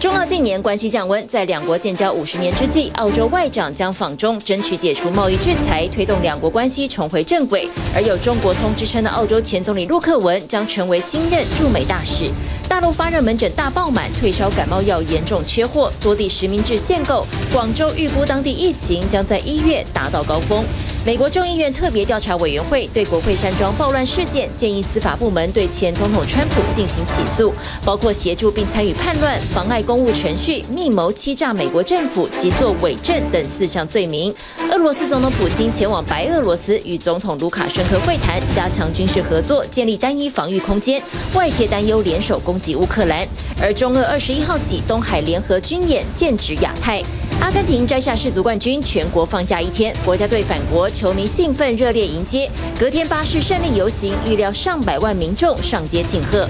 中澳近年关系降温，在两国建交五十年之际，澳洲外长将访中，争取解除贸易制裁，推动两国关系重回正轨。而有“中国通”之称的澳洲前总理陆克文将成为新任驻美大使。大陆发热门诊大爆满，退烧感冒药严重缺货，多地实名制限购。广州预估当地疫情将在一月达到高峰。美国众议院特别调查委员会对国会山庄暴乱事件建议司法部门对前总统川普进行起诉，包括协助并参与叛乱、妨碍公务程序、密谋欺诈美国政府及作伪证等四项罪名。俄罗斯总统普京前往白俄罗斯与总统卢卡申科会谈，加强军事合作，建立单一防御空间。外界担忧联手攻击乌克兰。而中俄二十一号起东海联合军演，剑指亚太。阿根廷摘下世足冠军，全国放假一天，国家队返国，球迷兴奋热烈迎接。隔天巴士胜利游行，预料上百万民众上街庆贺。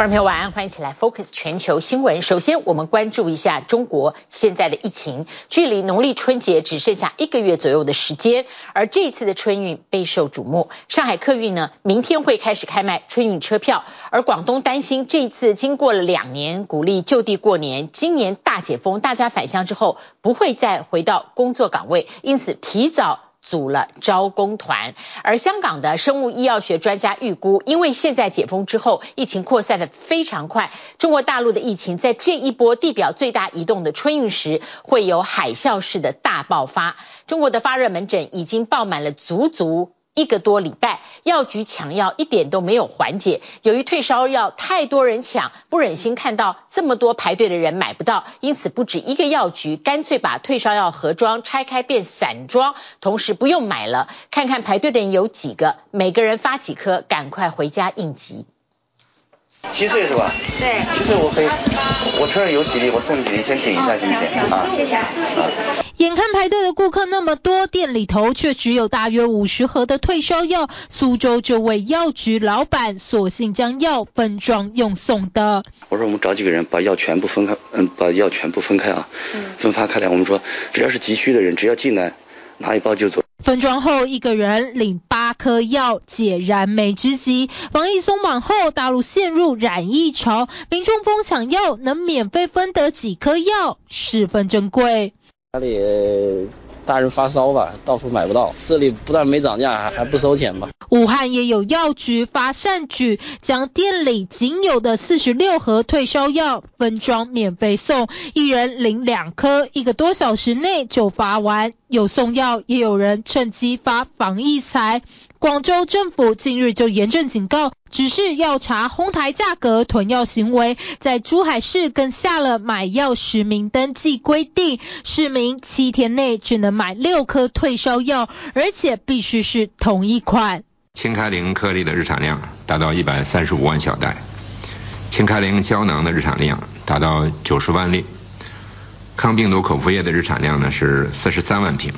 观众朋友晚安，欢迎一起来 Focus 全球新闻。首先，我们关注一下中国现在的疫情。距离农历春节只剩下一个月左右的时间，而这次的春运备受瞩目。上海客运呢，明天会开始开卖春运车票，而广东担心这一次经过了两年鼓励就地过年，今年大解封，大家返乡之后不会再回到工作岗位，因此提早。组了招工团，而香港的生物医药学专家预估，因为现在解封之后，疫情扩散的非常快，中国大陆的疫情在这一波地表最大移动的春运时，会有海啸式的大爆发。中国的发热门诊已经爆满了足足。一个多礼拜，药局抢药一点都没有缓解。由于退烧药太多人抢，不忍心看到这么多排队的人买不到，因此不止一个药局干脆把退烧药盒装拆开变散装，同时不用买了，看看排队的人有几个，每个人发几颗，赶快回家应急。七岁是吧？对。七岁我可以，我车上有几粒，我送你几粒，先顶一下行不行？啊，谢谢。啊 眼看排队的顾客那么多，店里头却只有大约五十盒的退烧药。苏州这位药局老板索性将药分装用送的。我说我们找几个人把药全部分开，嗯，把药全部分开啊，分发开来。我们说只要是急需的人，只要进来拿一包就走。分装后，一个人领八颗药，解燃眉之急。防疫松绑后，大陆陷入染疫潮，民众疯抢药，能免费分得几颗药，十分珍贵。家里大人发烧吧，到处买不到。这里不但没涨价，还还不收钱吧？武汉也有药局发善举，将店里仅有的四十六盒退烧药分装免费送，一人领两颗，一个多小时内就发完。有送药，也有人趁机发防疫财。广州政府近日就严正警告，只是要查哄抬价格、囤药行为。在珠海市更下了买药实名登记规定，市民七天内只能买六颗退烧药，而且必须是同一款。清开灵颗粒的日产量达到一百三十五万小袋，清开灵胶囊的日产量达到九十万粒，抗病毒口服液的日产量呢是四十三万瓶。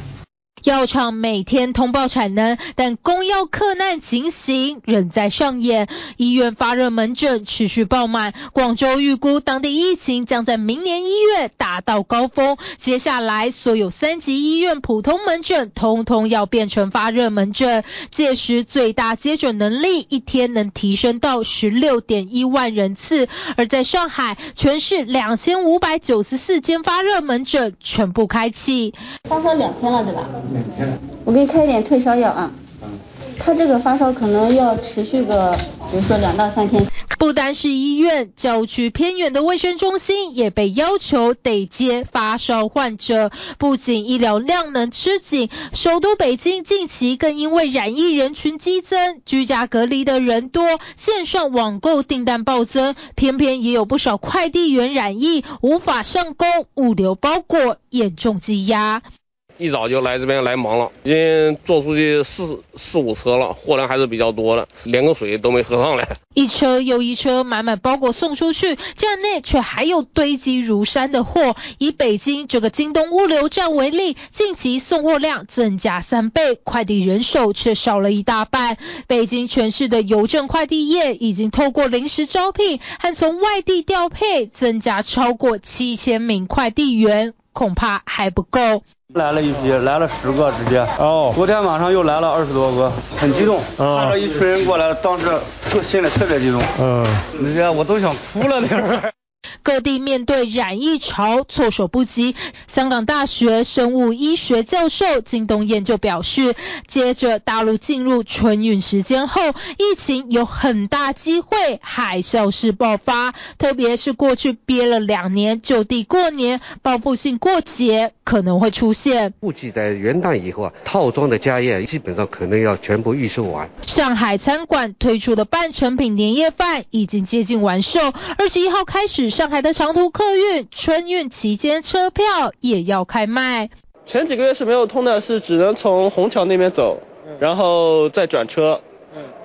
药厂每天通报产能，但供药客难情形仍在上演。医院发热门诊持续爆满，广州预估当地疫情将在明年一月达到高峰。接下来，所有三级医院普通门诊通通要变成发热门诊，届时最大接诊能力一天能提升到十六点一万人次。而在上海，全市两千五百九十四间发热门诊全部开启。发烧两天了，对吧？我给你开一点退烧药啊，他这个发烧可能要持续个，比如说两到三天。不单是医院，郊区偏远的卫生中心也被要求得接发烧患者。不仅医疗量能吃紧，首都北京近期更因为染疫人群激增，居家隔离的人多，线上网购订单暴增。偏偏也有不少快递员染疫，无法上工，物流包裹严重积压。一早就来这边来忙了，已经做出去四四五车了，货量还是比较多的，连个水都没喝上来。一车又一车满满包裹送出去，站内却还有堆积如山的货。以北京这个京东物流站为例，近期送货量增加三倍，快递人手却少了一大半。北京全市的邮政快递业已经透过临时招聘和从外地调配，增加超过七千名快递员，恐怕还不够。来了一批，来了十个直接。哦，昨天晚上又来了二十多个，很激动。嗯，看到一群人过来，当时特心里特别激动。嗯，那些我都想哭了那会儿。各地面对染疫潮措手不及。香港大学生物医学教授金东彦就表示，接着大陆进入春运时间后，疫情有很大机会海啸式爆发，特别是过去憋了两年就地过年，报复性过节可能会出现。估计在元旦以后啊，套装的家宴基本上可能要全部预售完。上海餐馆推出的半成品年夜饭已经接近完售，二十一号开始，上海的长途客运春运期间车票也要开卖。前几个月是没有通的，是只能从虹桥那边走，然后再转车，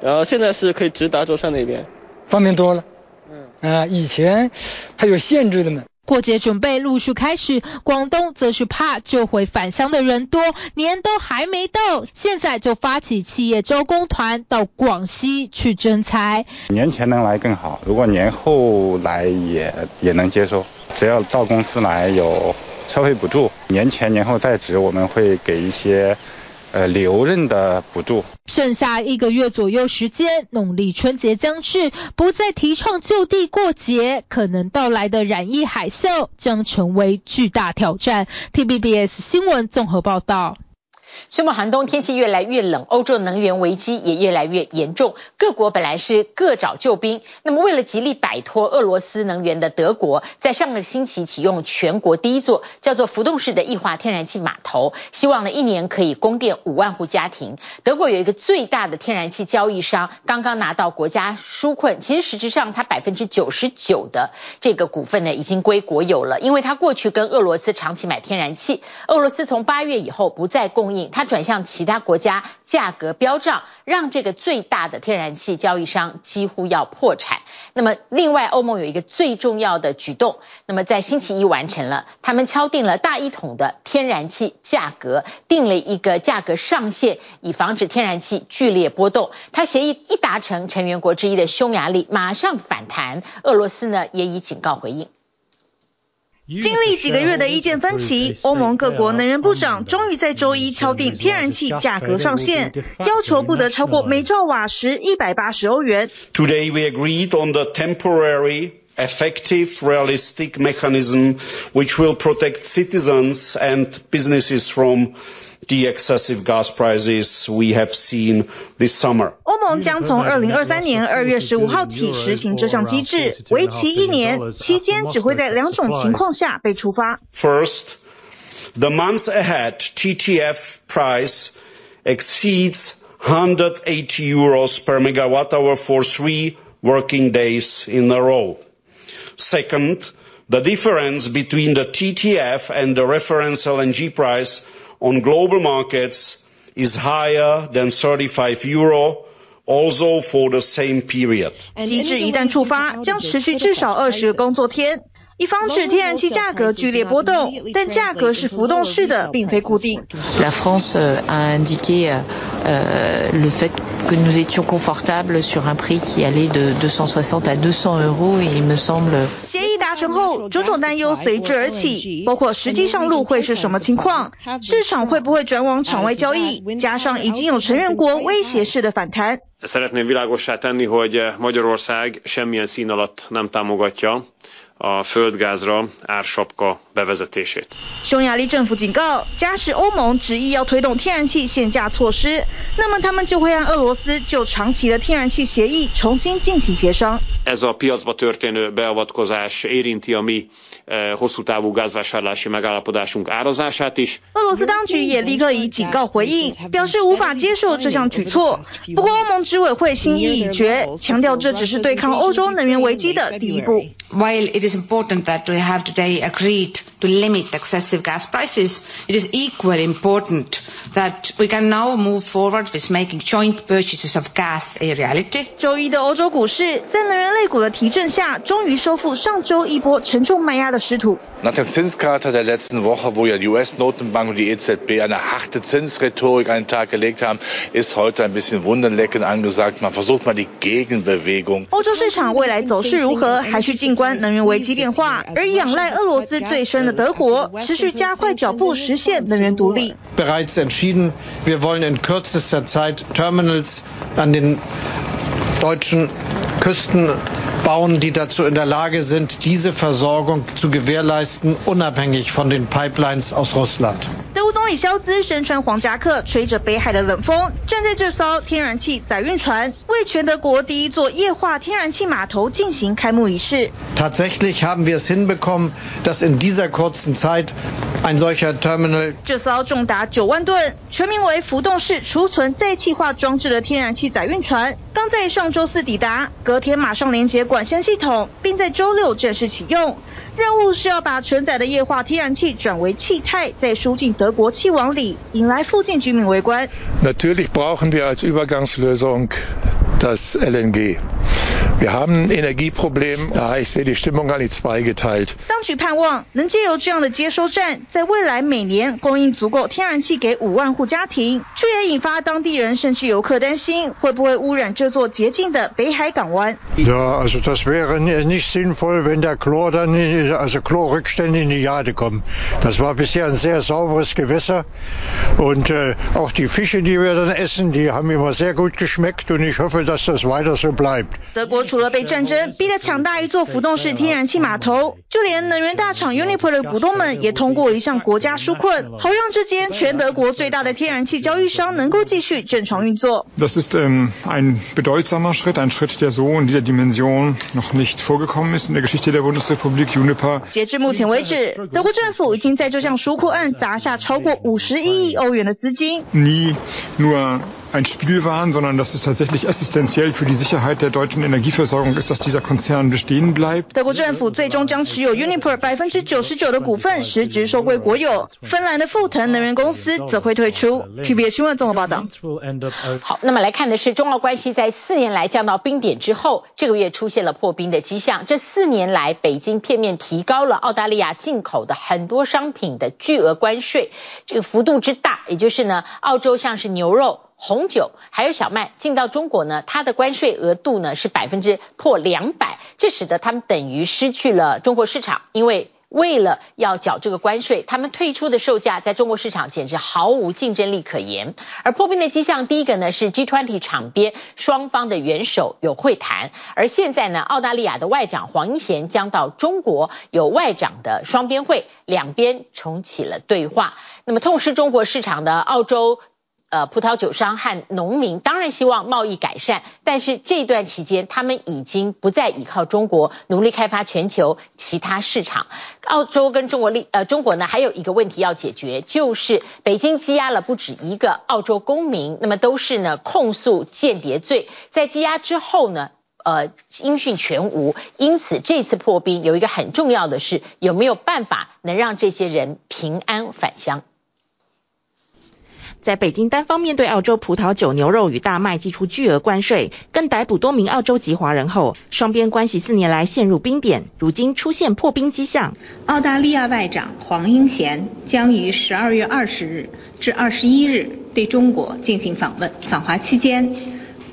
然后现在是可以直达舟山那边，方便多了。嗯，啊，以前还有限制的呢。过节准备陆续开始，广东则是怕就回返乡的人多，年都还没到，现在就发起企业招工团到广西去征才。年前能来更好，如果年后来也也能接受，只要到公司来有车费补助，年前年后在职我们会给一些。呃，留任的补助。剩下一个月左右时间，农历春节将至，不再提倡就地过节，可能到来的染疫海啸将成为巨大挑战。T B B S 新闻综合报道。宣布寒冬，天气越来越冷，欧洲能源危机也越来越严重。各国本来是各找救兵，那么为了极力摆脱俄罗斯能源的德国，在上个星期启用全国第一座叫做浮动式的液化天然气码头，希望呢一年可以供电五万户家庭。德国有一个最大的天然气交易商，刚刚拿到国家纾困，其实实质上它百分之九十九的这个股份呢已经归国有了，因为它过去跟俄罗斯长期买天然气，俄罗斯从八月以后不再供应。它转向其他国家，价格飙涨，让这个最大的天然气交易商几乎要破产。那么，另外欧盟有一个最重要的举动，那么在星期一完成了，他们敲定了大一统的天然气价格，定了一个价格上限，以防止天然气剧烈波动。它协议一达成，成员国之一的匈牙利马上反弹，俄罗斯呢也以警告回应。经历几个月的意见分歧，欧盟各国能源部长终于在周一敲定天然气价格上限，要求不得超过每兆瓦时一百八十欧元。Today we agreed on the temporary, effective, realistic mechanism which will protect citizens and businesses from the excessive gas prices we have seen this summer. 欧盟将从二零二三年二月十五号起实行这项机制，为期一年，期间只会在两种情况下被触发。First, the months ahead TTF price exceeds 180 euros per megawatt hour for three working days in a row. Second, the difference between the TTF and the reference LNG price on global markets is higher than 35 euro, also for the same period. 机制一旦触发，将持续至少二十个工作天， 以防止天然气价格剧烈波动。但价格是浮动式的，并非固定。La France a indiqué le fait que nous étions confortables sur un prix qui allait de 260 à 200 euros, et il me semble. 协议达成后，种种担忧随之而起，包括实际上路会是什么情况，市场会不会转往场外交易，加上已经有成员国威胁式的反弹。Szeretném világossá tenni, hogy Magyarország semmilyen szín alatt nem támogatja a földgázra ársapka bevezetését。匈牙利政府警告，假使欧盟执意要推动天然气限价措施，那么他们就会让俄罗斯就长期的天然气协议重新进行协商。Ez a piacba történő beavatkozás érinti a mi hosszú távú gázvásárlási megállapodásunk árazását is。俄罗斯当局也立刻以警告回应，表示无法接受这项举措。不过欧盟执委会心意已决，强调这只是对抗欧洲能源危机的第一步。While it is important that we have today agreed to limit excessive gas prices, it is equally important that we can now move forward with making joint purchases of gas a reality. 周一的欧洲股市在能源类股的提振下，终于收复上周一波沉重卖压的 失土。Nach dem Zinskater der letzten Woche, wo ja die US-Notenbank und die EZB eine harte Zinsrhetorik an den Tag gelegt haben, ist heute ein bisschen Wunderlecken angesagt. Man versucht mal die Gegenbewegung. 欧洲市场未来走势如何，还需静观能源危机变化，而仰赖俄罗斯最深的德国，持续加快脚步实现能源独立。Bereits entschieden, wir wollen in kürzester Zeit Terminals an den deutschen Küsten bauen, die dazu in der Lage sind, diese Versorgung zu gewährleisten, unabhängig von den Pipelines aus Russland. 德国总理肖兹身穿黄夹克，吹着北海的冷风，站在这艘天然气载运船，为全德国第一座液化天然气码头进行开幕仪式。Tatsächlich haben wir es hinbekommen, dass in dieser kurzen Zeit ein solcher Terminal 这艘重达九万吨、全名为浮动式储存再气化装置的天然气载运船，刚在上周四抵达，隔天马上连接管线系统，并在周六正式启用。任务是要把承载的液化天然气转为气态，再输进德国气网里，引来附近居民围观。Natürlich brauchen wir als Übergangslösung das LNG. Wir haben Energieproblem. Ja, ich sehe die Stimmung gar nicht zweigeteilt. 当局盼望能借由这样的接收站，在未来每年供应足够天然气给五万户家庭，却也引发当地人甚至游客担心会不会污染这座洁净的北海港湾。Ja, also das wäre nicht sinnvoll, wenn der Chlor dann, also Chlorrückstände in die Jade kommen. Das war bisher ein sehr sauberes Gewässer und äh, auch die Fische, die wir dann essen, die haben immer sehr gut geschmeckt und ich hoffe, dass das weiter so bleibt. 德国除了被战争逼得抢大一座浮动式天然气码头，就连能源大厂 Uniper 的股东们也通过一项国家纾困，好让这间全德国最大的天然气交易商能够继续正常运作。Das ist ähm, ein bedeutsamer Schritt, ein Schritt, der so in dieser Dimension noch nicht vorgekommen ist in der Geschichte der Bundesrepublik Uniper。截至目前为止，德国政府已经在这项纾困案砸下超过五十一亿欧元的资金。Nie nur ein Spielwaren, sondern das ist tatsächlich essentiell für die Sicherheit der deutschen Energieversorgung ist, dass dieser Konzern bestehen bleibt。德国政府最终将持有 Uniper 百分之九十九的股份实质收归国有，芬兰的富腾能源公司则会退出。TBS 新闻综合报道。好，那么来看的是中澳关系在四年来降到冰点之后，这个月出现了破冰的迹象。这四年来，北京片面提高了澳大利亚进口的很多商品的巨额关税，这个幅度之大，也就是呢，澳洲像是牛肉。红酒还有小麦进到中国呢，它的关税额度呢是百分之破两百，这使得他们等于失去了中国市场，因为为了要缴这个关税，他们退出的售价在中国市场简直毫无竞争力可言。而破冰的迹象，第一个呢是 G20 场边双方的元首有会谈，而现在呢，澳大利亚的外长黄英贤将到中国有外长的双边会，两边重启了对话。那么痛失中国市场的澳洲。呃，葡萄酒商和农民当然希望贸易改善，但是这段期间，他们已经不再依靠中国，努力开发全球其他市场。澳洲跟中国立呃，中国呢还有一个问题要解决，就是北京羁押了不止一个澳洲公民，那么都是呢控诉间谍罪，在羁押之后呢，呃，音讯全无。因此这次破冰有一个很重要的是，有没有办法能让这些人平安返乡？在北京单方面对澳洲葡萄酒、牛肉与大麦祭出巨额关税，更逮捕多名澳洲籍华人后，双边关系四年来陷入冰点，如今出现破冰迹象。澳大利亚外长黄英贤将于十二月二十日至二十一日对中国进行访问，访华期间，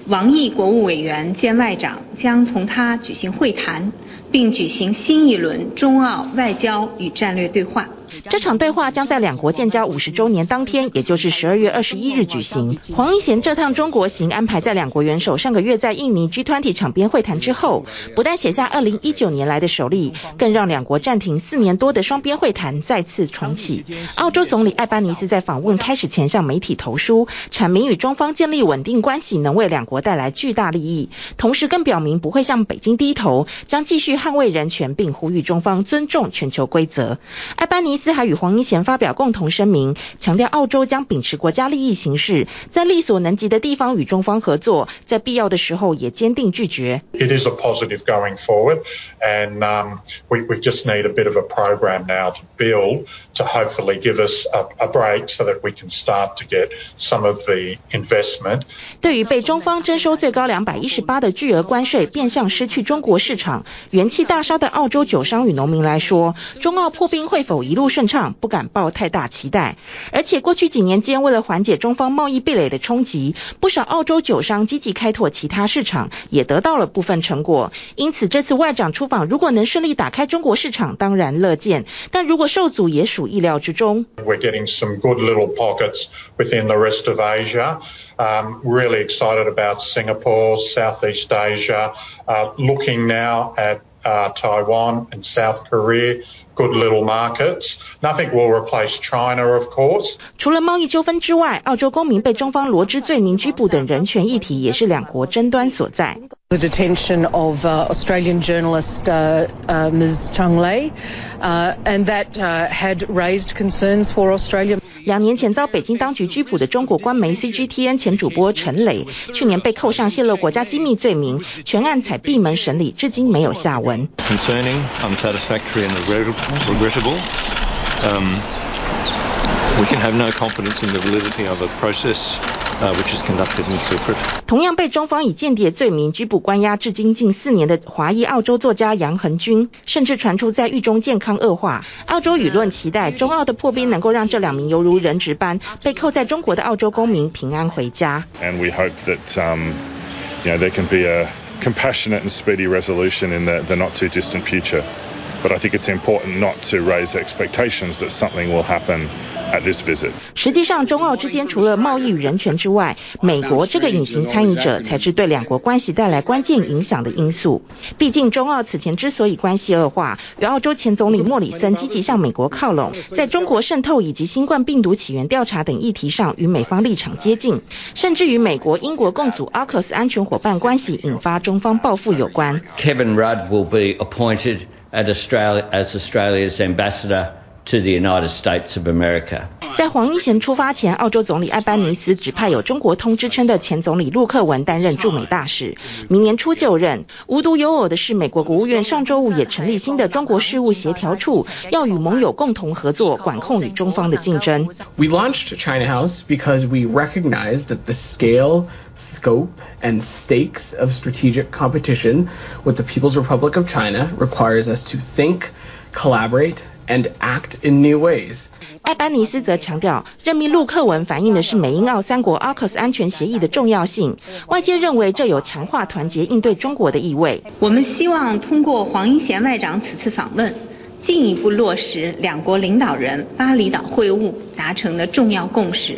王毅国务委员兼外长将同他举行会谈，并举行新一轮中澳外交与战略对话。这场对话将在两国建交五十周年当天，也就是十二月二十一日举行。黄英贤这趟中国行安排在两国元首上个月在印尼 G20 场边会谈之后，不但写下二零一九年来的首例，更让两国暂停四年多的双边会谈再次重启。澳洲总理艾班尼斯在访问开始前向媒体投书，阐明与中方建立稳定关系能为两国带来巨大利益，同时更表明不会向北京低头，将继续捍卫人权，并呼吁中方尊重全球规则。艾班尼斯。斯还与黄英贤发表共同声明，强调澳洲将秉持国家利益行事，在力所能及的地方与中方合作，在必要的时候也坚定拒绝。It is a positive going forward, and um, we we just need a bit of a program now to build to hopefully give us a, a break so that we can start to get some of the investment. 对于被中方征收最高两百一十八的巨额关税，变相失去中国市场，元气大伤的澳洲酒商与农民来说，中澳破冰会否一路顺畅，不敢抱太大期待。而且过去几年间，为了缓解中方贸易壁垒的冲击，不少澳洲酒商积极开拓其他市场，也得到了部分成果。因此，这次外长出访，如果能顺利打开中国市场，当然乐见；但如果受阻，也属意料之中。We're getting some good little pockets within the rest of Asia. Um, really excited about Singapore, Southeast Asia. uh, looking now at uh, Taiwan and South Korea, good little markets. Nothing will replace China, of course. 除了贸易纠纷之外，澳洲公民被中方罗织罪名拘捕等人权议题，也是两国争端所在。The detention of uh, Australian journalist uh, uh, Ms. Chung Lei, uh, and that uh, had raised concerns for Australia. 两年前遭北京当局拘捕的中国官媒 CGTN 前主播陈磊，去年被扣上泄露国家机密罪名，全案采闭门审理，至今没有下文。Concerning, unsatisfactory, and regrettable. Um, we can have no confidence in the validity of a process. Uh, which is conducted in secret. 同样被中方以间谍罪名拘捕关押至今近四年的华裔澳洲作家杨恒均，甚至传出在狱中健康恶化。澳洲舆论期待中澳的破冰能够让这两名犹如人质般被扣在中国的澳洲公民平安回家。And we hope that, um, you know, there can be a compassionate and speedy resolution in the, the not too distant future. But I think it's important not to raise expectations that something will happen. 实际上，中澳之间除了贸易与人权之外，美国这个隐形参与者才是对两国关系带来关键影响的因素。毕竟，中澳此前之所以关系恶化，与澳洲前总理莫里森积极向美国靠拢，在中国渗透以及新冠病毒起源调查等议题上与美方立场接近，甚至与美国、英国共组 AUKUS 安全伙伴关系引发中方报复有关。Kevin Rudd will be appointed at Australia as Australia's ambassador To the United States of America. 在黄英贤出发前，澳洲总理艾班尼斯指派有“中国通”之称的前总理陆克文担任驻美大使，明年初就任。无独有偶的是，美国国务院上周五也成立新的中国事务协调处，要与盟友共同合作，管控与中方的竞争。We launched China House because we recognized that the scale, scope, and stakes of strategic competition with the People's Republic of China requires us to think, collaborate. And act in new ways. 艾班尼斯则强调，任命陆克文反映的是美英澳三国 AUKUS 安全协议的重要性。外界认为这有强化团结应对中国的意味。我们希望通过黄英贤外长此次访问，进一步落实两国领导人巴厘岛会晤达成的重要共识，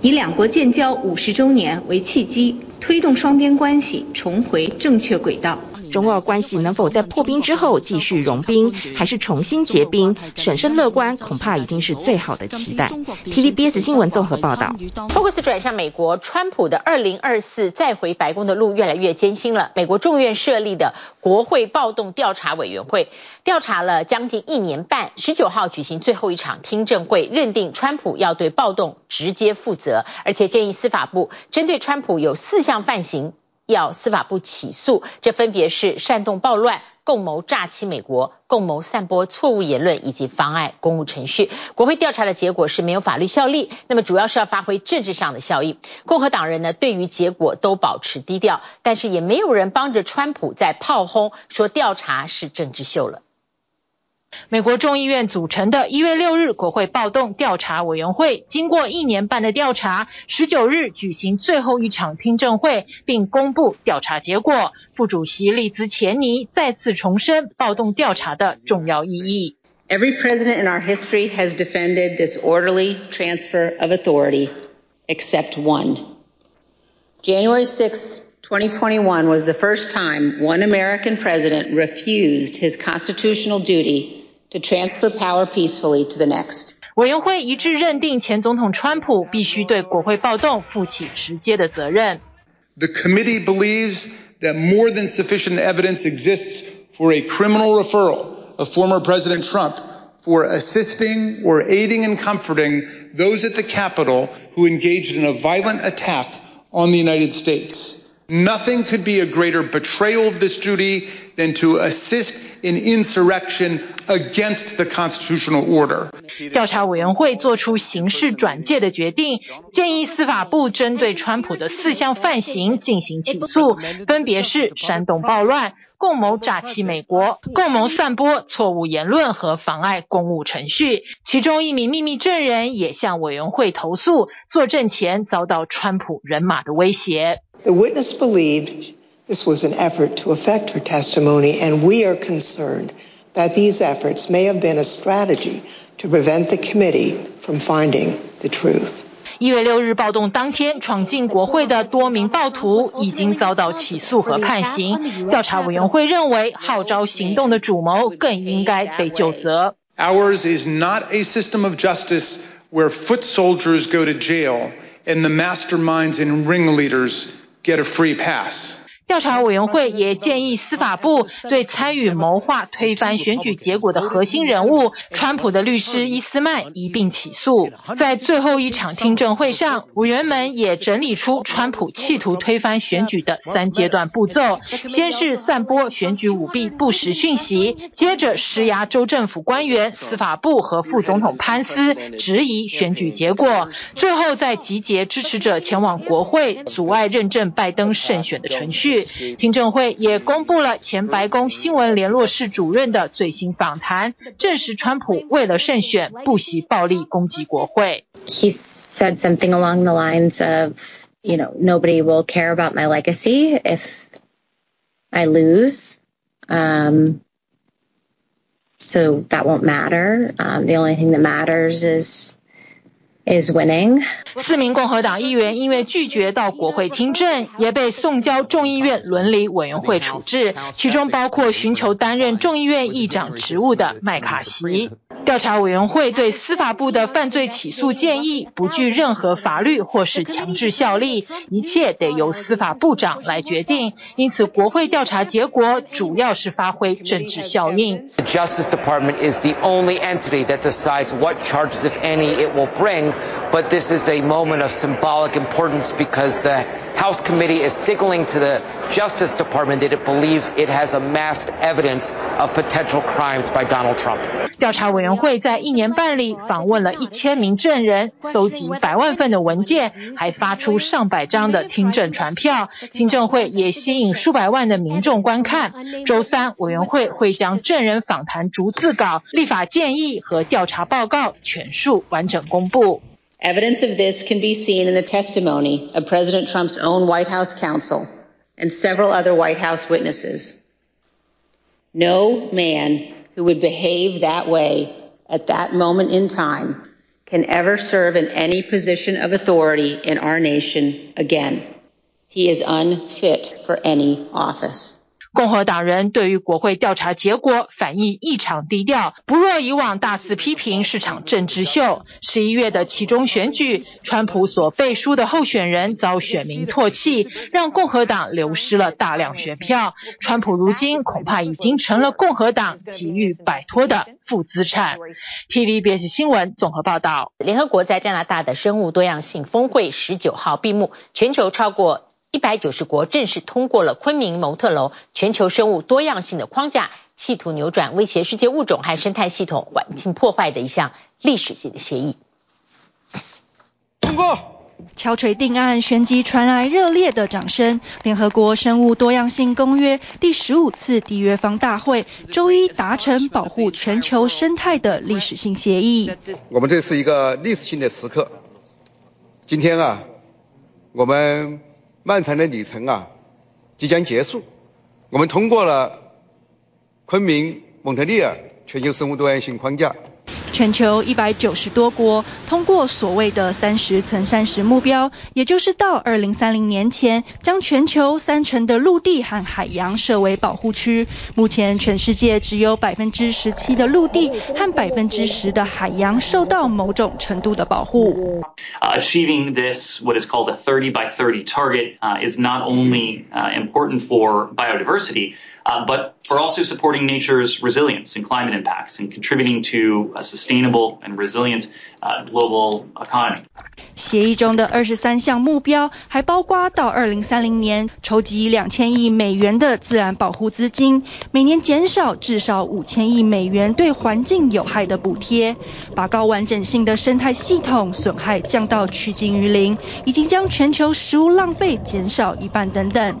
以两国建交五十周年为契机，推动双边关系重回正确轨道。中澳关系能否在破冰之后继续融冰，还是重新结冰？审慎乐观，恐怕已经是最好的期待。TVBS 新闻综合报道。Focus 转向美国，川普的二零二四再回白宫的路越来越艰辛了。美国众院设立的国会暴动调查委员会调查了将近一年半，十九号举行最后一场听证会，认定川普要对暴动直接负责，而且建议司法部针对川普有四项犯行。要司法部起诉，这分别是煽动暴乱、共谋诈欺美国、共谋散播错误言论以及妨碍公务程序。国会调查的结果是没有法律效力，那么主要是要发挥政治上的效益。共和党人呢，对于结果都保持低调，但是也没有人帮着川普在炮轰，说调查是政治秀了。美国众议院组成的一月六日国会暴动调查委员会，经过一年半的调查，十九日举行最后一场听证会，并公布调查结果。副主席利兹钱尼再次重申暴动调查的重要意义。Every president in our history has defended this orderly transfer of authority, except one. January 6th, 2021 was the first time one American president refused his constitutional duty. To transfer power peacefully to the next. 委员会一致认定前总统川普必须对国会暴动负起直接的责任。The committee believes that more than sufficient evidence exists for a criminal referral of former President Trump for assisting or aiding and comforting those at the Capitol who engaged in a violent attack on the United States. Nothing could be a greater betrayal of this duty than to assist in insurrection against the constitutional order. 调查委员会做出刑事转介的决定，建议司法部针对川普的四项犯行进行起诉，分别是煽动暴乱、共谋诈欺美国、共谋散播错误言论和妨碍公务程序。其中一名秘密证人也向委员会投诉，作证前遭到川普人马的威胁。The witness believed this was an effort to affect her testimony, and we are concerned that these efforts may have been a strategy to prevent the committee from finding the truth. 一月六日暴动当天闯进国会的多名暴徒已经遭到起诉和判刑。调查委员会认为，号召行动的主谋更应该被究责。Ours is not a system of justice where foot soldiers go to jail and the masterminds and ringleaders get a free pass. 调查委员会也建议司法部对参与谋划推翻选举结果的核心人物川普的律师伊斯曼一并起诉。在最后一场听证会上，委员们也整理出川普企图推翻选举的三阶段步骤：先是散播选举舞弊不实讯息，接着施压州政府官员、司法部和副总统潘斯质疑选举结果，最后再集结支持者前往国会，阻碍认证拜登胜选的程序。听证会也公布了前白宫新闻联络室主任的最新访谈，证实川普为了胜选不惜暴力攻击国会。He said something along the lines of, you know, nobody will care about my legacy if I lose, um, so that won't matter. Um, the only thing that matters is is winning. 四名共和党议员因为拒绝到国会听证，也被送交众议院伦理委员会处置，其中包括寻求担任众议院议长职务的麦卡锡。调查委员会对司法部的犯罪起诉建议不具任何法律或是强制效力，一切得由司法部长来决定。因此，国会调查结果主要是发挥政治效应。The Justice Department is the only entity that decides what charges, if any, it will bring. But this is a moment of symbolic importance because the House Committee is signaling to the Justice Department that it believes it has amassed evidence of potential crimes by Donald Trump. 调查委员会在一年半里访问了一千名证人，搜集百万份的文件，还发出上百张的听证传票。听证会也吸引数百万的民众观看。周三，委员会会将证人访谈逐字稿、立法建议和调查报告全数完整公布。Evidence of this can be seen in the testimony of President Trump's own White House counsel and several other White House witnesses. No man who would behave that way at that moment in time can ever serve in any position of authority in our nation again. He is unfit for any office. 共和党人对于国会调查结果反应异常低调，不若以往大肆批评是场政治秀。十一月的其中选举，川普所背书的候选人遭选民唾弃，让共和党流失了大量选票。川普如今恐怕已经成了共和党急于摆脱的负资产。TVBS 新闻综合报道。联合国在加拿大的生物多样性峰会十九号闭幕，全球超过。一百九十国正式通过了昆明蒙特楼全球生物多样性的框架，企图扭转威胁世界物种和生态系统环境破坏的一项历史性的协议。通过，敲锤定案，旋即传来热烈的掌声。联合国生物多样性公约第十五次缔约方大会周一达成保护全球生态的历史性协议。我们这是一个历史性的时刻。今天啊，我们。漫长的旅程啊，即将结束。我们通过了昆明蒙特利尔全球生物多样性框架。全球一百九十多国通过所谓的三十乘三十目标，也就是到二零三零年前，将全球三成的陆地和海洋设为保护区。目前，全世界只有百分之十七的陆地和百分之十的海洋受到某种程度的保护。Achieving this, what is called a 30 by 30 target，is not only important for biodiversity. Uh, but for also supporting nature's resilience and climate impacts and contributing to a sustainable and resilient uh, global economy. 协议中的二十三项目标，还包括到二零三零年筹集两千亿美元的自然保护资金，每年减少至少五千亿美元对环境有害的补贴，把高完整性的生态系统损害降到趋近于零，以及将全球食物浪费减少一半等等。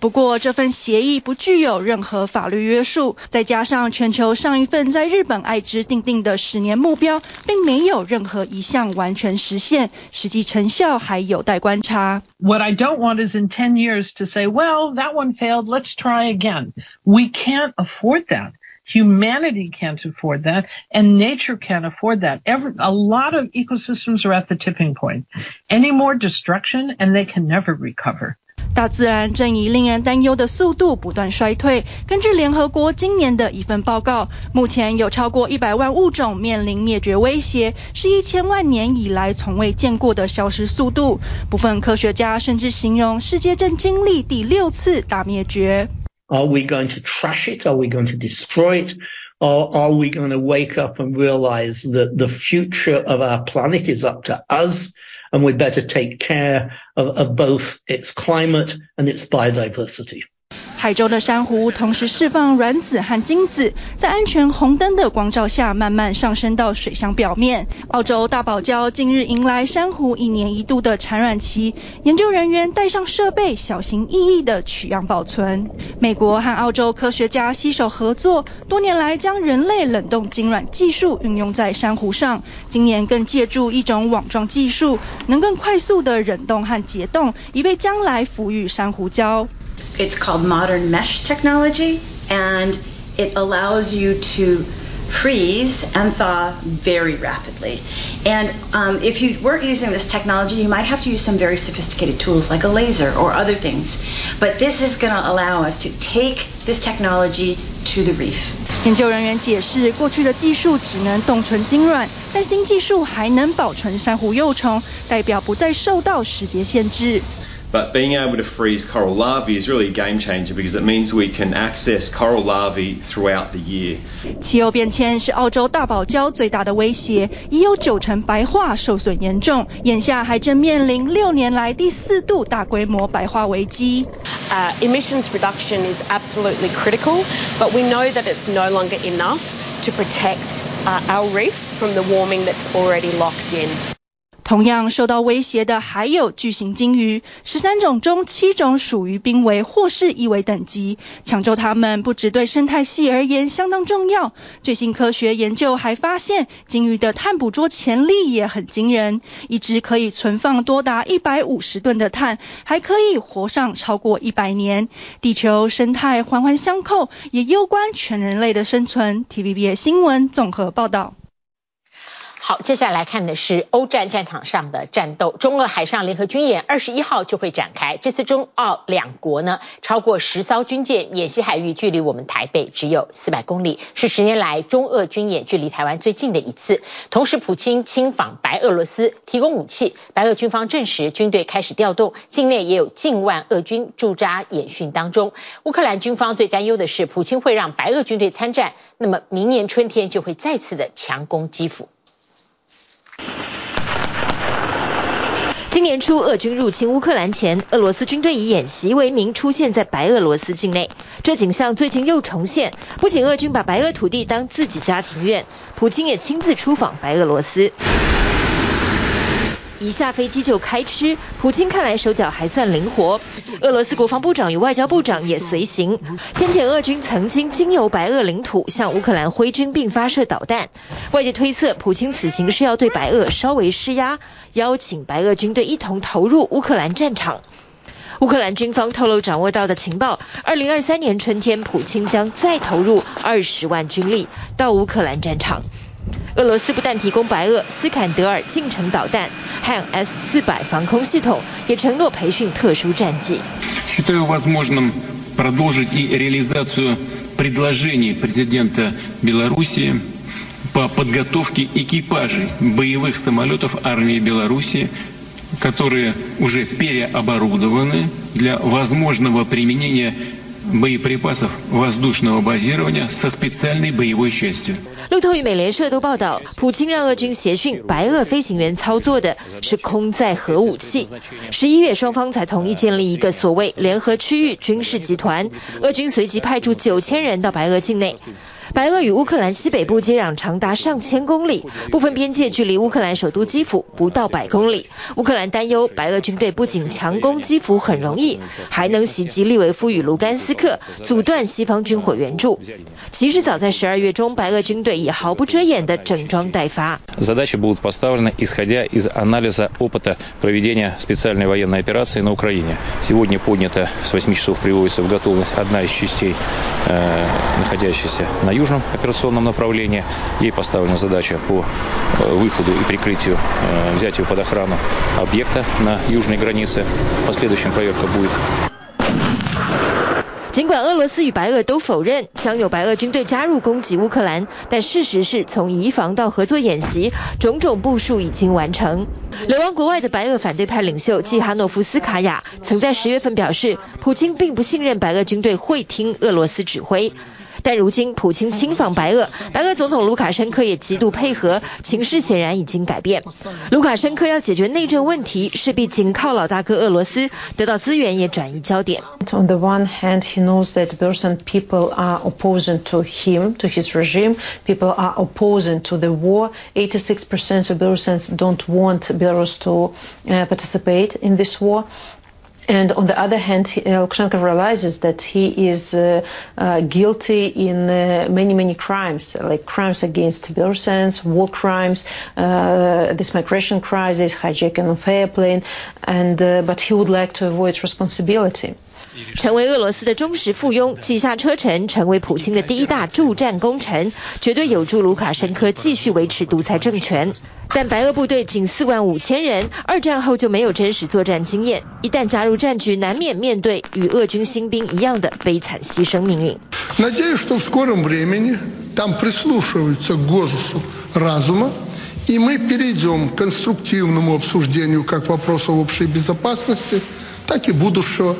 不过，这份协议不具有任何法律约束，再加上全球上一份在日本爱知订定的十年目标，并没有任何一项完全实现，实际成效还有待观察。What I don't want is in 10 years to say, well, that one failed, let's try again. We can't afford that. Humanity can't afford that, and nature can't afford that. Every, a lot of ecosystems are at the tipping point. Any more destruction, and they can never recover. 大自然正以令人担忧的速度不断衰退。根据联合国今年的一份报告，目前有超过一百万物种面临灭绝威胁，是一千万年以来从未见过的消失速度。部分科学家甚至形容世界正经历第六次大灭绝。Are we going to trash it? Are we going to destroy it? Or are we going to wake up and realize that the future of our planet is up to us and we better take care of, of both its climate and its biodiversity? 海州的珊瑚同时释放卵子和精子，在安全红灯的光照下，慢慢上升到水箱表面。澳洲大堡礁近日迎来珊瑚一年一度的产卵期，研究人员带上设备，小心翼翼地取样保存。美国和澳洲科学家携手合作，多年来将人类冷冻精卵技术运用在珊瑚上，今年更借助一种网状技术，能更快速地冷冻和解冻，以备将来孵育珊瑚礁。It's called modern mesh technology, and it allows you to freeze and thaw very rapidly. And um, if you weren't using this technology, you might have to use some very sophisticated tools like a laser or other things. But this is going to allow us to take this technology to the reef. 研究人员解释，过去的技术只能冻存精卵，但新技术还能保存珊瑚幼虫，代表不再受到时节限制。 But being able to freeze coral larvae is really a game changer because it means we can access coral larvae throughout the year. 气候变迁是澳洲大堡礁最大的威胁，已有九成白化受损严重，眼下还正面临六年来第四度大规模白化危机。Uh, emissions reduction is absolutely critical, but we know that it's no longer enough to protect uh, our reef from the warming that's already locked in. 同样受到威胁的还有巨型鲸鱼，十三种中七种属于濒危或是易危等级。抢救它们不只对生态系而言相当重要，最新科学研究还发现，鲸鱼的碳捕捉潜力也很惊人。一只可以存放多达一百五十吨的碳，还可以活上超过一百年。地球生态环环相扣，也攸关全人类的生存。TVBS 新闻综合报道。好，接下来看的是欧战战场上的战斗。中俄海上联合军演二十一号就会展开。这次中澳两国呢，超过十艘军舰演习海域，距离我们台北只有四百公里，是十年来中俄军演距离台湾最近的一次。同时，普京亲访白俄罗斯，提供武器。白俄军方证实，军队开始调动，境内也有近万俄军驻扎演训当中。乌克兰军方最担忧的是，普京会让白俄军队参战，那么明年春天就会再次的强攻基辅。今年初，俄军入侵乌克兰前，俄罗斯军队以演习为名出现在白俄罗斯境内。这景象最近又重现，不仅俄军把白俄土地当自己家庭院，普京也亲自出访白俄罗斯。一下飞机就开吃，普京看来手脚还算灵活。俄罗斯国防部长与外交部长也随行。先前俄军曾经经由白俄领土向乌克兰挥军并发射导弹，外界推测普京此行是要对白俄稍微施压，邀请白俄军队一同投入乌克兰战场。乌克兰军方透露掌握到的情报，二零二三年春天，普京将再投入二十万军力到乌克兰战场。俄罗斯不但提供白俄斯坎德尔近程导弹和 S 四百防空系统，也承诺培训特殊战技。Считаю возможным продолжить и реализацию предложений президента Белоруссии по подготовке экипажей боевых самолетов армии Белоруссии, которые уже переоборудованы для возможного применения 路透与美联社都报道，普京让俄军协训白俄飞行员操作的是空载核武器。十一月，双方才同意建立一个所谓联合区域军事集团，俄军随即派驻九千人到白俄境内。白俄与乌克兰西北部接壤长达上千公里，部分边界距离乌克兰首都基辅不到百公里。乌克兰担忧白俄军队不仅强攻基辅很容易，还能袭击利维夫与卢甘斯克，阻断西方军火援助。其实早在十二月中，白俄军队也毫不遮掩地整装待发。Задачи будут поставлены, исходя из анализа опыта проведения специальной военной операции на Украине. Сегодня поднято с 8 часов приводится в готовность одна из частей, находящаяся на южном операционном направлении. Ей поставлена задача по выходу и прикрытию, взятию под охрану объекта на южной границе. В последующем проверка будет. 尽管俄罗斯与白俄都否认将有白俄军队加入攻击乌克兰，但事实是从移防到合作演习，种种部署已经完成。流亡国外的白俄反对派领袖季哈诺夫斯卡娅曾在十月份表示，普京并不信任白俄军队会听俄罗斯指挥。 但如今普京亲访白俄，白俄总统卢卡申科也极度配合，情势显然已经改变。卢卡申科要解决内政问题，势必仅靠老大哥俄罗斯，得到资源也转移焦点。On the one hand, he knows that Belarusian people are opposing to him, to his regime. People are opposing to the war. 86% of Belarusians don't want Belarus to participate in this war. And on the other hand, Lukashenko realizes that he is uh, uh, guilty in uh, many, many crimes, like crimes against Belarusians, war crimes, this migration crisis, hijacking of airplane, and but he would like to avoid responsibility. 成为俄罗斯的忠实附庸，挤下车臣，成为普京的第一大助战功臣，绝对有助卢卡申科继续维持独裁政权。但白俄部队仅四万五千人，二战后就没有真实作战经验，一旦加入战局，难免面对与俄军新兵一样的悲惨牺牲命运。Надеюсь, что в скором времени там прислушиваются к голосу разума, и мы перейдем к конструктивному обсуждению как вопросов общей безопасности, так и будущего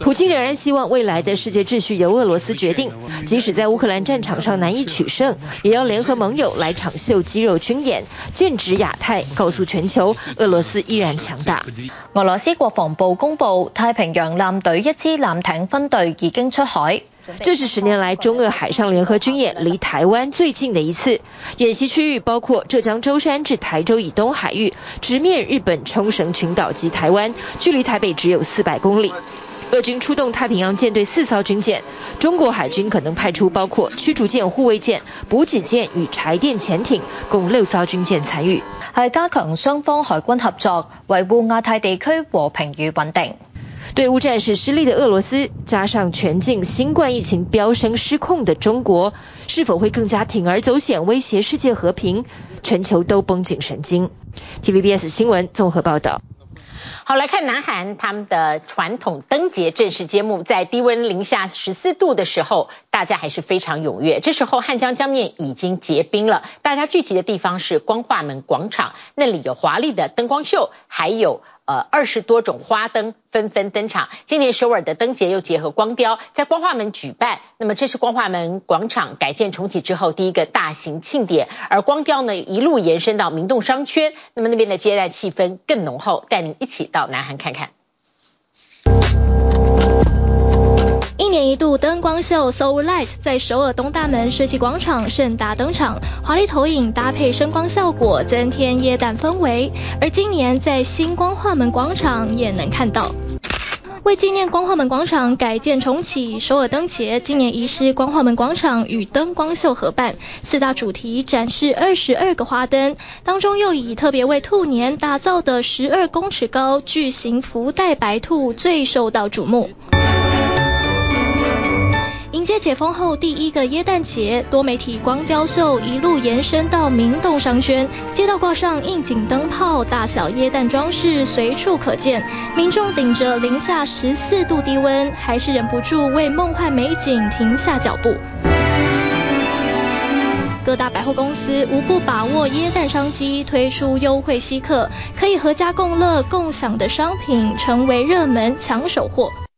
普京仍然希望未来的世界秩序由俄罗斯决定，即使在乌克兰战场上难以取胜，也要联合盟友来场秀肌肉军演，剑指亚太，告诉全球俄罗斯依然强大。俄罗斯国防部公布，太平洋舰队一支舰艇分队已经出海。这是十年来中俄海上联合军演离台湾最近的一次，演习区域包括浙江舟山至台州以东海域，直面日本冲绳群岛及台湾，距离台北只有四百公里。俄军出动太平洋舰队四艘军舰，中国海军可能派出包括驱逐舰、护卫舰、补给舰与柴电潜艇，共六艘军舰参与，系加强双方海军合作，维护亚太地区和平与稳定。对乌战事失利的俄罗斯，加上全境新冠疫情飙升失控的中国，是否会更加铤而走险，威胁世界和平？全球都绷紧神经。TVBS 新闻综合报道。好，来看南韩他们的传统灯节正式揭幕，在低温零下十四度的时候，大家还是非常踊跃。这时候汉江江面已经结冰了，大家聚集的地方是光化门广场，那里有华丽的灯光秀，还有。呃，二十多种花灯纷纷登场。今年首尔的灯节又结合光雕，在光化门举办。那么这是光化门广场改建重启之后第一个大型庆典，而光雕呢一路延伸到明洞商圈，那么那边的接待气氛更浓厚。带您一起到南韩看看。一年一度灯光秀 s o u l Light 在首尔东大门世纪广场盛大登场，华丽投影搭配声光效果，增添耶诞氛围。而今年在新光化门广场也能看到，为纪念光化门广场改建重启，首尔灯节今年移师光化门广场与灯光秀合办，四大主题展示二十二个花灯，当中又以特别为兔年打造的十二公尺高巨型福袋白兔最受到瞩目。迎接解封后第一个耶诞节，多媒体光雕秀一路延伸到明洞商圈，街道挂上应景灯泡，大小耶诞装饰随处可见。民众顶着零下十四度低温，还是忍不住为梦幻美景停下脚步。各大百货公司无不把握耶诞商机，推出优惠稀客，可以合家共乐共享的商品，成为热门抢手货。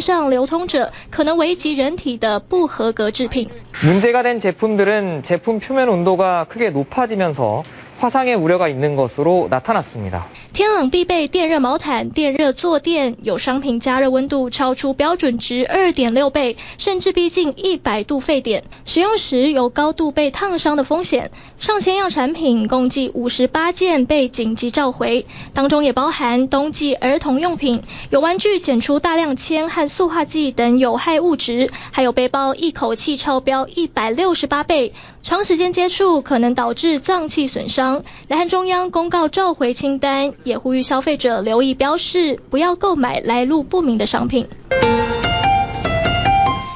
上流通者可能危及人体的不合格制品。 문제가 된 제품들은 제품 표면 온도가 크게 높아지면서 화상의 우려가 있는 것으로 나타났습니다. 天冷必备电热毛毯、电热坐垫，有商品加热温度超出标准值二点六倍，甚至逼近一百度沸点，使用时有高度被烫伤的风险。上千样产品，共计五十八件被紧急召回，当中也包含冬季儿童用品，有玩具检出大量铅和塑化剂等有害物质，还有背包一口气超标一百六十八倍，长时间接触可能导致脏器损伤。南韩中央公告召回清单。也呼吁消费者留意标示，不要购买来路不明的商品。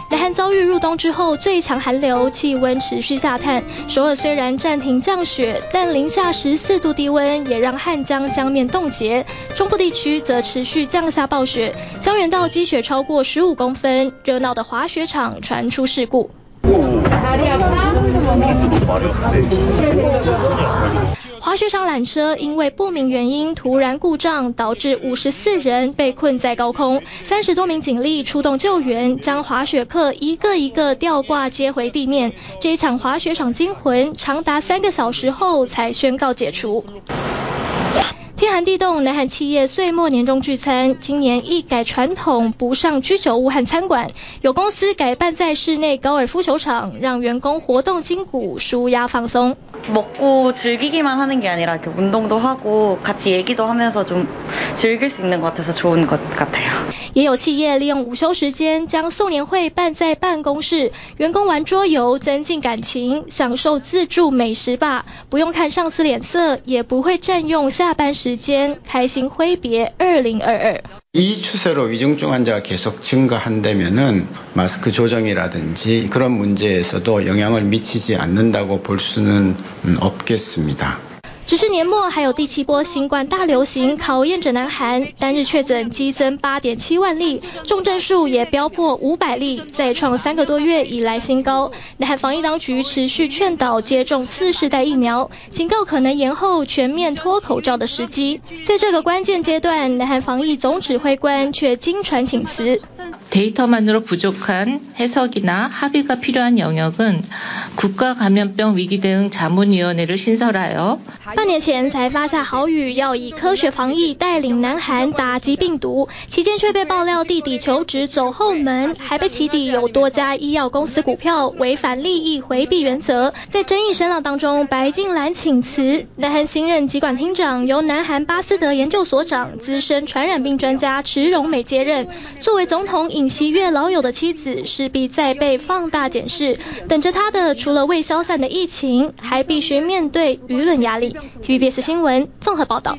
南韩遭遇入冬之后最强寒流，气温持续下探。首尔虽然暂停降雪，但零下十四度低温也让汉江江面冻结。中部地区则持续降下暴雪，江原道积雪超过十五公分，热闹的滑雪场传出事故。滑雪场缆车因为不明原因突然故障，导致五十四人被困在高空，三十多名警力出动救援，将滑雪客一个一个吊挂接回地面。这一场滑雪场惊魂长达三个小时后才宣告解除。天寒地冻，南韩企业岁末年终聚餐，今年一改传统，不上居酒屋和餐馆，有公司改办在室内高尔夫球场，让员工活动筋骨，舒压放松。 먹고 즐기기만 하는 게 아니라 이렇게 운동도 하고 같이 얘기도 하면서 좀 즐길 수 있는 것 같아서 좋은 것 같아요. 也有企业利用午休时间将送年会办在办公室，员工玩桌游增进感情，享受自助美食吧，不用看上司脸色，也不会占用下班时 间，开心挥别2022。 이 추세로 위중증 환자가 계속 증가한다면은 마스크 조정이라든지 그런 문제에서도 영향을 미치지 않는다고 볼 수는 없겠습니다. 只是年末还有第七波新冠大流行考验着南韩，单日确诊激增八点七万例，重症数也飙破五百例，再创三个多月以来新高。南韩防疫当局持续劝导接种次世代疫苗，警告可能延后全面脱口罩的时机。在这个关键阶段，南韩防疫总指挥官却惊传请辞。데이터만으로 부족한 해석이나 합의가 필요한 영역은 국가감염병 위기 대응 자문위원회를 신설하여 半年前才发下豪语，要以科学防疫带领南韩打击病毒，期间却被爆料弟弟求职走后门，还被起底有多家医药公司股票违反利益回避原则。在争议声浪当中，白金兰请辞，南韩新任疾管厅长由南韩巴斯德研究所长、资深传染病专家池荣美接任。作为总统 尹锡悦老友的妻子，势必再被放大检视。等着他的，除了未消散的疫情，还必须面对舆论压力。TVBS 新闻综合报道。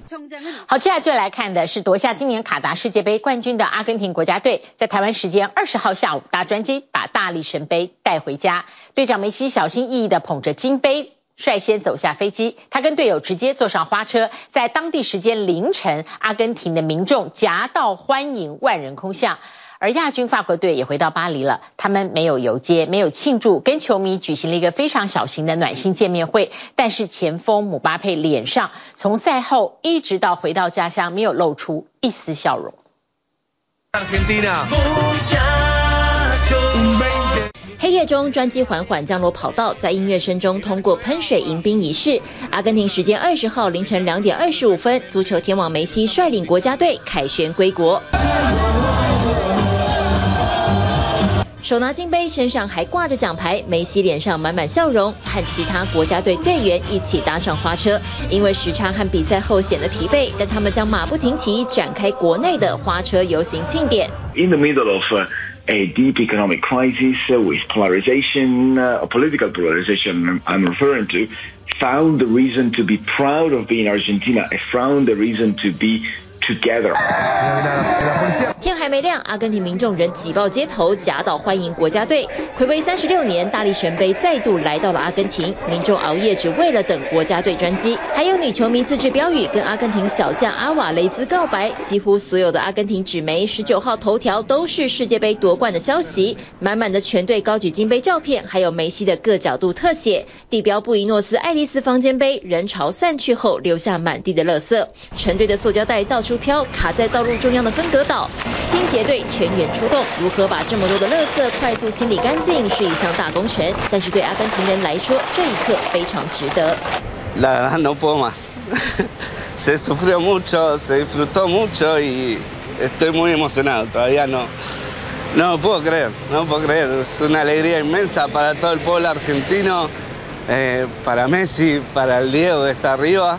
好，接下来就来看的是夺下今年卡达世界杯冠军的阿根廷国家队，在台湾时间二十号下午搭专机把大力神杯带回家。队长梅西小心翼翼地捧着金杯，率先走下飞机。他跟队友直接坐上花车，在当地时间凌晨，阿根廷的民众夹道欢迎，万人空巷。而亚军法国队也回到巴黎了，他们没有游街，没有庆祝，跟球迷举行了一个非常小型的暖心见面会。但是前锋姆巴佩脸上从赛后一直到回到家乡，没有露出一丝笑容。黑夜中，专机缓缓降落跑道，在音乐声中通过喷水迎宾仪式。阿根廷时间二十号凌晨两点二十五分，足球天王梅西率领国家队凯旋归国。手拿金杯，身上还挂着奖牌，梅西脸上满满笑容，和其他国家队队员一起搭上花车。因为时差和比赛后显得疲惫，但他们将马不停蹄展开国内的花车游行庆典。In the middle of a deep economic crisis with polarization, political polarization, I'm referring to, found the reason to be proud of being Argentina. I found the reason to be together. 天还没亮，阿根廷民众仍挤爆街头，夹道欢迎国家队。暌违三十六年，大力神杯再度来到了阿根廷，民众熬夜只为了等国家队专机。还有女球迷自制标语，跟阿根廷小将阿瓦雷兹告白。几乎所有的阿根廷纸媒十九号头条都是世界杯夺冠的消息，满满的全队高举金杯照片，还有梅西的各角度特写。地标布宜诺斯艾利斯方尖碑人潮散去后，留下满地的垃圾，成堆的塑胶袋到处飘，卡在道路中央的分隔岛。清洁队全员出动，如何把这么多的垃圾快速清理干净是一项大工程。但是对阿根廷人来说，这一刻非常值得。La verdad no puedo más. Se sufrió mucho, se disfrutó mucho y estoy muy emocionado. Todavía no, no puedo creer, no puedo creer. Es una alegría inmensa para todo el pueblo argentino, eh, para Messi, para el Diego que está arriba.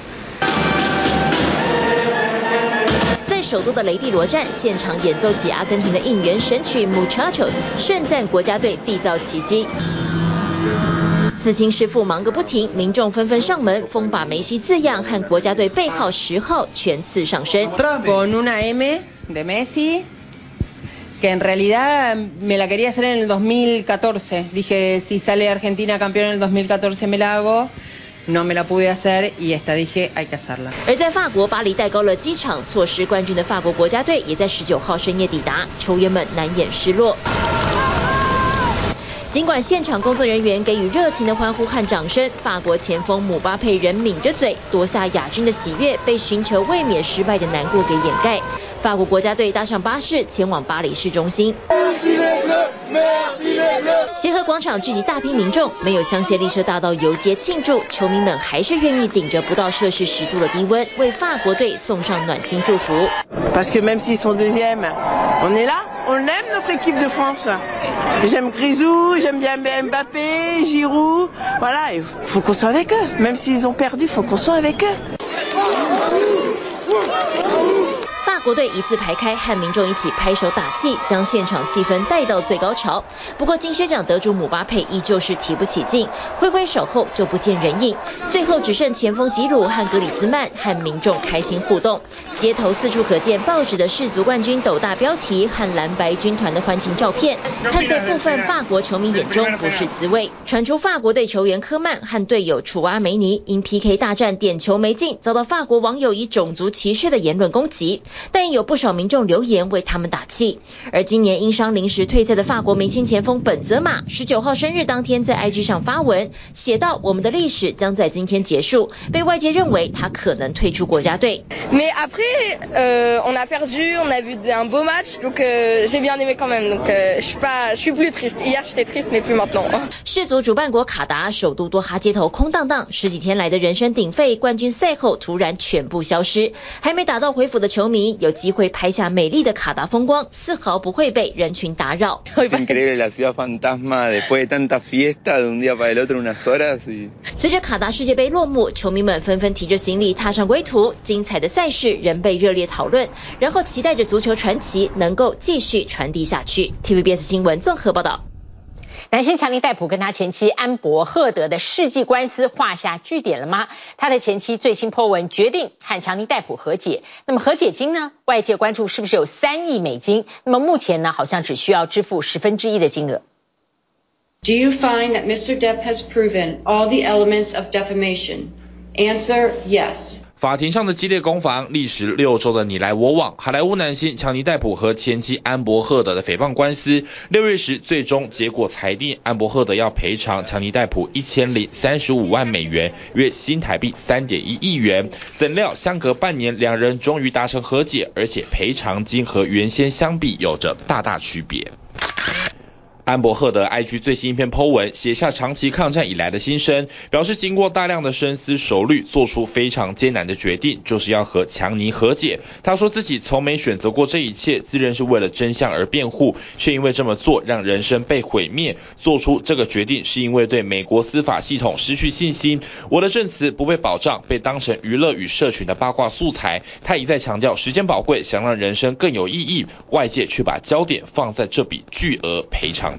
首都的雷蒂罗站，现场演奏起阿根廷的应援神曲《Muchachos》，盛赞国家队缔造奇迹。刺青师傅忙个不停，民众纷纷上门，疯把梅西字样和国家队背号十号全刺上身。Con una M de Messi, que en realidad me la quería hacer en el 2014. Dije, si sale Argentina campeón en el 2014 me la hago. 而在法国巴黎戴高乐机场，错失冠军的法国国家队也在十九号深夜抵达，球员们难掩失落。尽管现场工作人员给予热情的欢呼和掌声，法国前锋姆巴佩仍抿着嘴，夺下亚军的喜悦被寻求卫冕失败的难过给掩盖。法国国家队搭上巴士前往巴黎市中心，协和广场聚集大批民众，没有香榭丽舍大道游街庆祝，球迷们还是愿意顶着不到摄氏十度的低温，为法国队送上暖心祝福。On aime notre équipe de France. J'aime Grisou, j'aime bien Mbappé, Giroud. Voilà, il faut qu'on soit avec eux. Même s'ils ont perdu, il faut qu'on soit avec eux. 法国队一字排开，和民众一起拍手打气，将现场气氛带到最高潮。不过金靴奖得主姆巴佩依旧是提不起劲，挥挥手后就不见人影。最后只剩前锋吉鲁和格里兹曼和民众开心互动。街头四处可见报纸的世足冠军斗大标题和蓝白军团的欢庆照片，看在部分法国球迷眼中不是滋味。传出法国队球员科曼和队友楚阿梅尼因 PK 大战点球没进，遭到法国网友以种族歧视的言论攻击。但有不少民众留言为他们打气。而今年因伤临时退赛的法国明星前锋本泽马，十九号生日当天在 IG 上发文，写道：“我们的历史将在今天结束。”被外界认为他可能退出国家队。Mais après, euh, on a perdu, on a vu un beau match, donc j'ai bien aimé quand même. Donc je suis pas, je suis plus triste. Hier j'étais triste, mais plus maintenant. 世足主办国卡达首都多哈街头空荡荡，十几天来的人声鼎沸，冠军赛后突然全部消失，还没打道回府的球迷。有机会拍下美丽的卡达风光，丝毫不会被人群打扰。随着卡达世界杯落幕，球迷们纷纷提着行李踏上归途，精彩的赛事仍被热烈讨论，然后期待着足球传奇能够继续传递下去。TVBS 新闻综合报道。男星强尼戴普跟他前妻安柏赫德的世纪官司画下句点了吗？他的前妻最新 po 文决定和强尼戴普和解。那么和解金呢？外界关注是不是有三亿美金？那么目前呢，好像只需要支付十分之一的金额。Do you find that Mr. Depp has proven all the elements of defamation? Answer: Yes. 法庭上的激烈攻防，历时六周的你来我往，好莱坞男星强尼戴普和前妻安柏赫德的诽谤官司，六月时最终结果裁定，安柏赫德要赔偿强尼戴普一千零三十五万美元，约新台币三点一亿元。怎料相隔半年，两人终于达成和解，而且赔偿金和原先相比有着大大区别。安柏赫德 IG 最新一篇 po 文，写下长期抗战以来的心声，表示经过大量的深思熟虑，做出非常艰难的决定，就是要和强尼和解。他说自己从没选择过这一切，自认是为了真相而辩护，却因为这么做让人生被毁灭。做出这个决定是因为对美国司法系统失去信心。我的证词不被保障，被当成娱乐与社群的八卦素材。他一再强调时间宝贵，想让人生更有意义，外界却把焦点放在这笔巨额赔偿。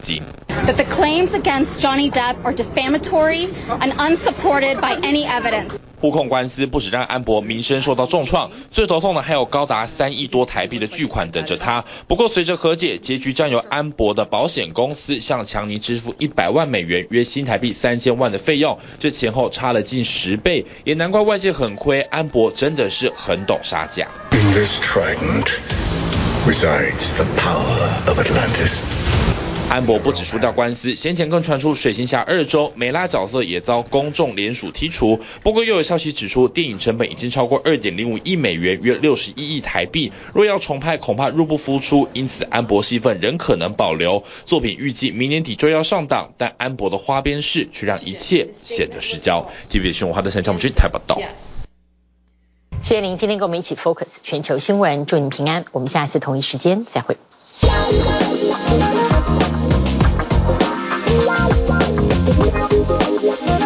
That the claims against Johnny Depp are defamatory and unsupported by any evidence. 互控官司不止让安博名声受到重创，最头痛的还有高达三亿多台币的巨款等着他。不过随着和解，结局将由安博的保险公司向强尼支付一百万美元，约新台币三千万的费用，这前后差了近十倍，也难怪外界很亏，安博真的是很懂杀价。In this 安博不止输掉官司，先前更传出水行侠二中美拉角色也遭公众联署剔除。不过又有消息指出，电影成本已经超过二点零五亿美元，约六十一亿台币。若要重拍，恐怕入不敷出，因此安博戏份仍可能保留。作品预计明年底就要上档，但安博的花边事却让一切显得失焦。TVB 新闻华德三张木君台报道。谢谢您今天跟我们一起 focus 全球新闻，祝您平安。我们下次同一时间再会。Música